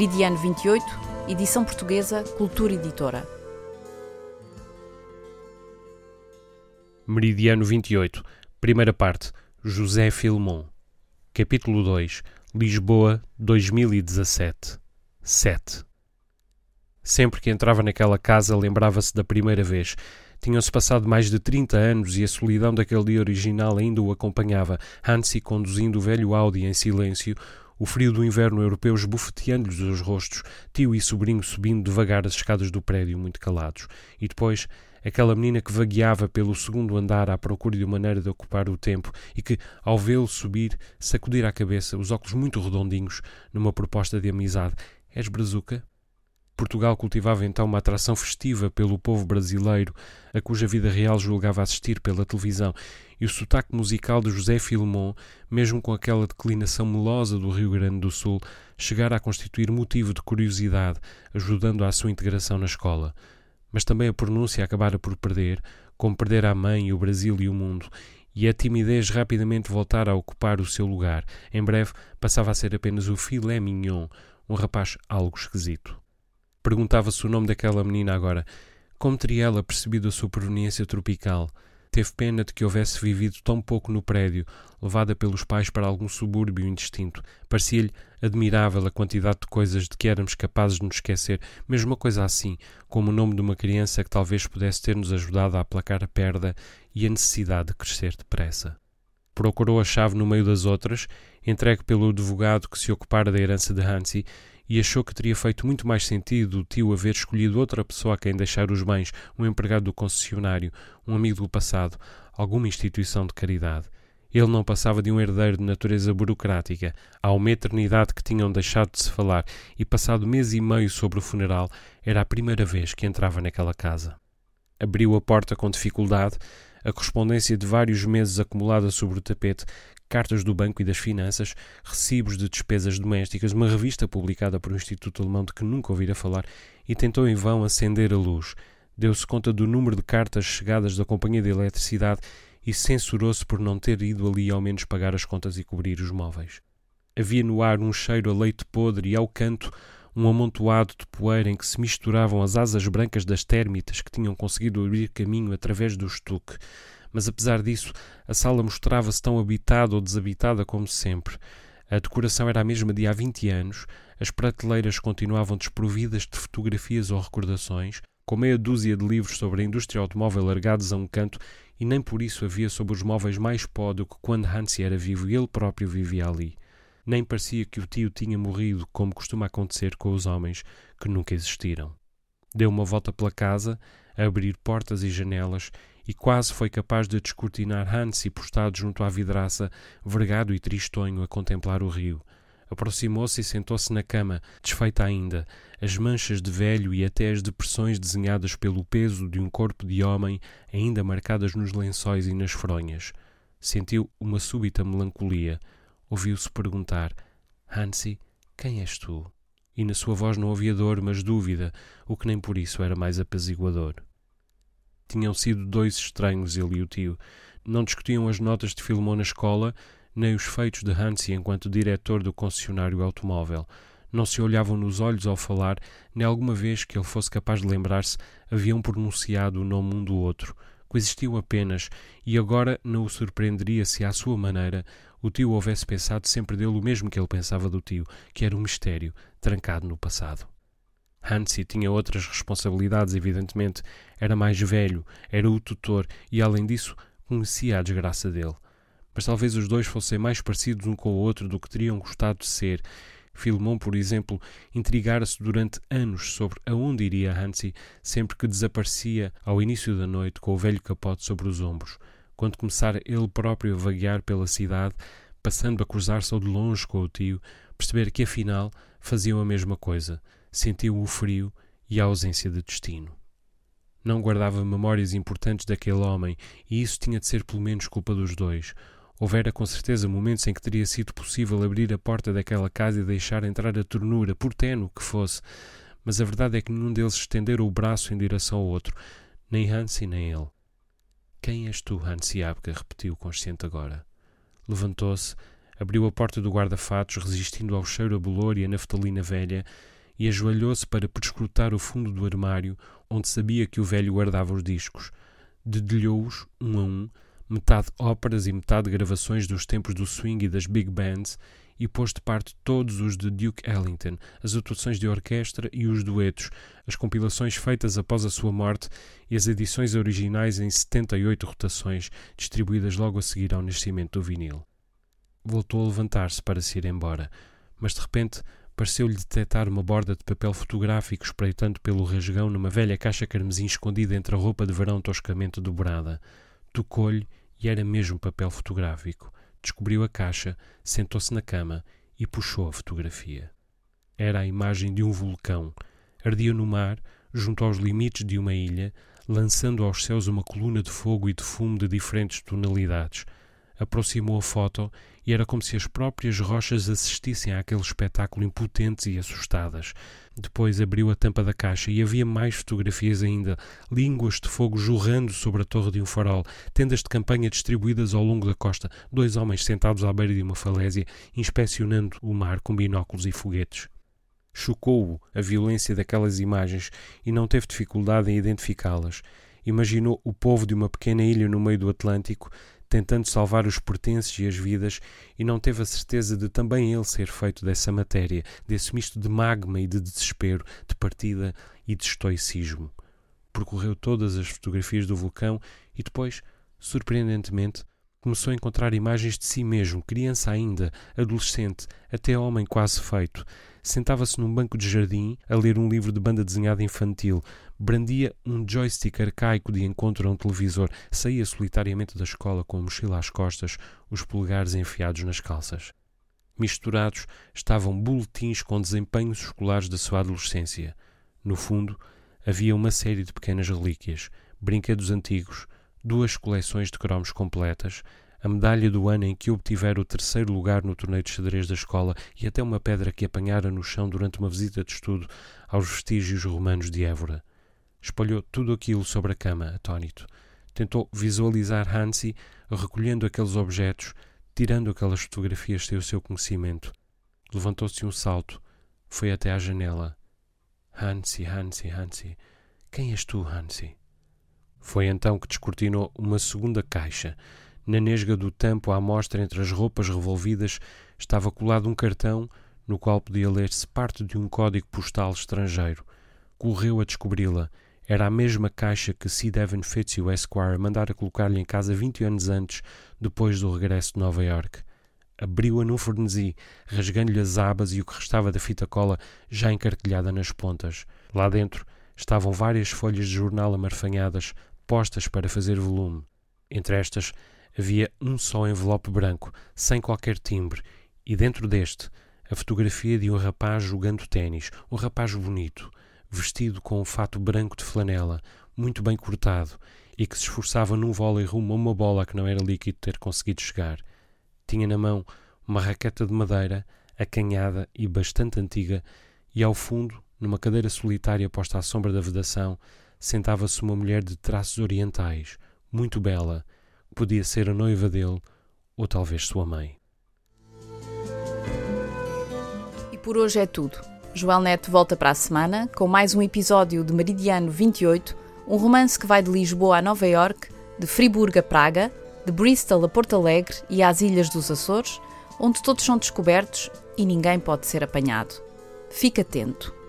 Meridiano 28, edição portuguesa, Cultura Editora. Meridiano 28, primeira parte, José Filmon. Capítulo 2, Lisboa, 2017. 7. Sempre que entrava naquela casa, lembrava-se da primeira vez. Tinham-se passado mais de 30 anos e a solidão daquele dia original ainda o acompanhava, Hansi conduzindo o velho Audi em silêncio, o frio do inverno europeu esbofeteando-lhes os rostos, tio e sobrinho subindo devagar as escadas do prédio, muito calados. E depois, aquela menina que vagueava pelo segundo andar à procura de uma maneira de ocupar o tempo e que, ao vê-lo subir, sacudir a cabeça, os óculos muito redondinhos, numa proposta de amizade. És brazuca? Portugal cultivava então uma atração festiva pelo povo brasileiro, a cuja vida real julgava assistir pela televisão, e o sotaque musical de José Filmon, mesmo com aquela declinação melosa do Rio Grande do Sul, chegara a constituir motivo de curiosidade, ajudando à sua integração na escola. Mas também a pronúncia acabara por perder, como perder a mãe, o Brasil e o mundo, e a timidez rapidamente voltara a ocupar o seu lugar. Em breve passava a ser apenas o filé mignon, um rapaz algo esquisito. Perguntava-se o nome daquela menina agora. Como teria ela percebido a sua proveniência tropical? Teve pena de que houvesse vivido tão pouco no prédio, levada pelos pais para algum subúrbio indistinto. Parecia-lhe admirável a quantidade de coisas de que éramos capazes de nos esquecer, mesmo uma coisa assim, como o nome de uma criança que talvez pudesse ter-nos ajudado a aplacar a perda e a necessidade de crescer depressa. Procurou a chave no meio das outras, entregue pelo advogado que se ocupara da herança de Hansi, e achou que teria feito muito mais sentido o tio haver escolhido outra pessoa a quem deixar os bens, um empregado do concessionário, um amigo do passado, alguma instituição de caridade. Ele não passava de um herdeiro de natureza burocrática. Há uma eternidade que tinham deixado de se falar, e passado mês e meio sobre o funeral, era a primeira vez que entrava naquela casa. Abriu a porta com dificuldade, a correspondência de vários meses acumulada sobre o tapete cartas do Banco e das Finanças, recibos de despesas domésticas, uma revista publicada por um instituto alemão de que nunca ouvira falar, e tentou em vão acender a luz. Deu-se conta do número de cartas chegadas da Companhia de Eletricidade e censurou-se por não ter ido ali ao menos pagar as contas e cobrir os móveis. Havia no ar um cheiro a leite podre e ao canto um amontoado de poeira em que se misturavam as asas brancas das térmitas que tinham conseguido abrir caminho através do estuque mas apesar disso, a sala mostrava-se tão habitada ou desabitada como sempre. A decoração era a mesma de há 20 anos, as prateleiras continuavam desprovidas de fotografias ou recordações, com meia dúzia de livros sobre a indústria automóvel largados a um canto, e nem por isso havia sobre os móveis mais pó do que quando Hansi era vivo e ele próprio vivia ali. Nem parecia que o tio tinha morrido, como costuma acontecer com os homens que nunca existiram. Deu uma volta pela casa, a abrir portas e janelas e quase foi capaz de descortinar Hansi postado junto à vidraça, vergado e tristonho a contemplar o rio. Aproximou-se e sentou-se na cama, desfeita ainda, as manchas de velho e até as depressões desenhadas pelo peso de um corpo de homem ainda marcadas nos lençóis e nas fronhas. Sentiu uma súbita melancolia. Ouviu-se perguntar: Hansi, quem és tu? E na sua voz não havia dor, mas dúvida, o que nem por isso era mais apaziguador. Tinham sido dois estranhos, ele e o tio. Não discutiam as notas de Filomon na escola, nem os feitos de Hansi enquanto diretor do concessionário automóvel. Não se olhavam nos olhos ao falar, nem alguma vez que ele fosse capaz de lembrar-se haviam pronunciado o nome um do outro. Coexistiam apenas, e agora não o surpreenderia se, à sua maneira, o tio houvesse pensado sempre dele o mesmo que ele pensava do tio, que era um mistério trancado no passado. Hansi tinha outras responsabilidades, evidentemente. Era mais velho, era o tutor e, além disso, conhecia a desgraça dele. Mas talvez os dois fossem mais parecidos um com o outro do que teriam gostado de ser. Filmon, por exemplo, intrigara-se durante anos sobre aonde iria Hansi sempre que desaparecia ao início da noite com o velho capote sobre os ombros. Quando começara ele próprio a vaguear pela cidade, passando a cruzar-se ao de longe com o tio, perceber que afinal faziam a mesma coisa. Sentiu o frio e a ausência de destino. Não guardava memórias importantes daquele homem, e isso tinha de ser pelo menos culpa dos dois. Houvera com certeza momentos em que teria sido possível abrir a porta daquela casa e deixar entrar a ternura, por tenue que fosse, mas a verdade é que nenhum deles estendera o braço em direção ao outro, nem Hansi nem ele. Quem és tu, Hansi Abka? repetiu consciente agora. Levantou-se, abriu a porta do guarda-fatos, resistindo ao cheiro a bolor e a naftalina velha, e ajoelhou-se para perscrutar o fundo do armário, onde sabia que o velho guardava os discos. Dedilhou-os, um a um, metade óperas e metade gravações dos tempos do swing e das big bands, e pôs de parte todos os de Duke Ellington, as atuações de orquestra e os duetos, as compilações feitas após a sua morte e as edições originais em 78 rotações, distribuídas logo a seguir ao nascimento do vinil. Voltou a levantar-se para se ir embora, mas de repente pareceu-lhe detectar uma borda de papel fotográfico espreitando pelo rasgão numa velha caixa carmesim escondida entre a roupa de verão toscamente dobrada. Tocou-lhe e era mesmo papel fotográfico. Descobriu a caixa, sentou-se na cama e puxou a fotografia. Era a imagem de um vulcão. Ardia no mar, junto aos limites de uma ilha, lançando aos céus uma coluna de fogo e de fumo de diferentes tonalidades. Aproximou a foto e era como se as próprias rochas assistissem àquele espetáculo impotentes e assustadas. Depois abriu a tampa da caixa e havia mais fotografias ainda, línguas de fogo jorrando sobre a torre de um farol, tendas de campanha distribuídas ao longo da costa, dois homens sentados à beira de uma falésia, inspecionando o mar com binóculos e foguetes. Chocou-o a violência daquelas imagens e não teve dificuldade em identificá-las. Imaginou o povo de uma pequena ilha no meio do Atlântico, tentando salvar os pertences e as vidas, e não teve a certeza de também ele ser feito dessa matéria, desse misto de magma e de desespero, de partida e de estoicismo. Percorreu todas as fotografias do vulcão e depois, surpreendentemente, começou a encontrar imagens de si mesmo, criança ainda, adolescente, até homem quase feito. Sentava-se num banco de jardim a ler um livro de banda desenhada infantil, brandia um joystick arcaico de encontro a um televisor, saía solitariamente da escola com a mochila às costas, os polegares enfiados nas calças. Misturados estavam boletins com desempenhos escolares da sua adolescência. No fundo, havia uma série de pequenas relíquias, brinquedos antigos, duas coleções de cromos completas, a medalha do ano em que obtivera o terceiro lugar no torneio de xadrez da escola e até uma pedra que apanhara no chão durante uma visita de estudo aos vestígios romanos de Évora. Espalhou tudo aquilo sobre a cama, atônito. Tentou visualizar Hansi recolhendo aqueles objetos, tirando aquelas fotografias sem o seu conhecimento. Levantou-se um salto, foi até à janela. Hansi, Hansi, Hansi. Quem és tu, Hansi? Foi então que descortinou uma segunda caixa. Na nesga do tampo à mostra entre as roupas revolvidas estava colado um cartão no qual podia ler-se parte de um código postal estrangeiro. Correu a descobri-la. Era a mesma caixa que Sid Evan Fitzhugh Esquire mandara colocar-lhe em casa vinte anos antes, depois do regresso de Nova York. Abriu-a num fornesi, rasgando-lhe as abas e o que restava da fita cola já encarquilhada nas pontas. Lá dentro estavam várias folhas de jornal amarfanhadas, postas para fazer volume. Entre estas havia um só envelope branco, sem qualquer timbre, e dentro deste a fotografia de um rapaz jogando ténis, um rapaz bonito, vestido com um fato branco de flanela, muito bem cortado, e que se esforçava num vôlei rumo a uma bola que não era líquido ter conseguido chegar. Tinha na mão uma raqueta de madeira, acanhada e bastante antiga, e ao fundo, numa cadeira solitária posta à sombra da vedação, sentava-se uma mulher de traços orientais, muito bela, podia ser a noiva dele ou talvez sua mãe. E por hoje é tudo. Joel Neto volta para a semana com mais um episódio de Meridiano 28, um romance que vai de Lisboa a Nova York, de Friburgo a Praga, de Bristol a Porto Alegre e às Ilhas dos Açores, onde todos são descobertos e ninguém pode ser apanhado. Fique atento.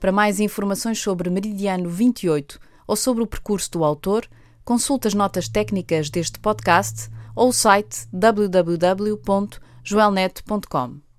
Para mais informações sobre Meridiano 28 ou sobre o percurso do autor, consulte as notas técnicas deste podcast ou o site www.joelnet.com.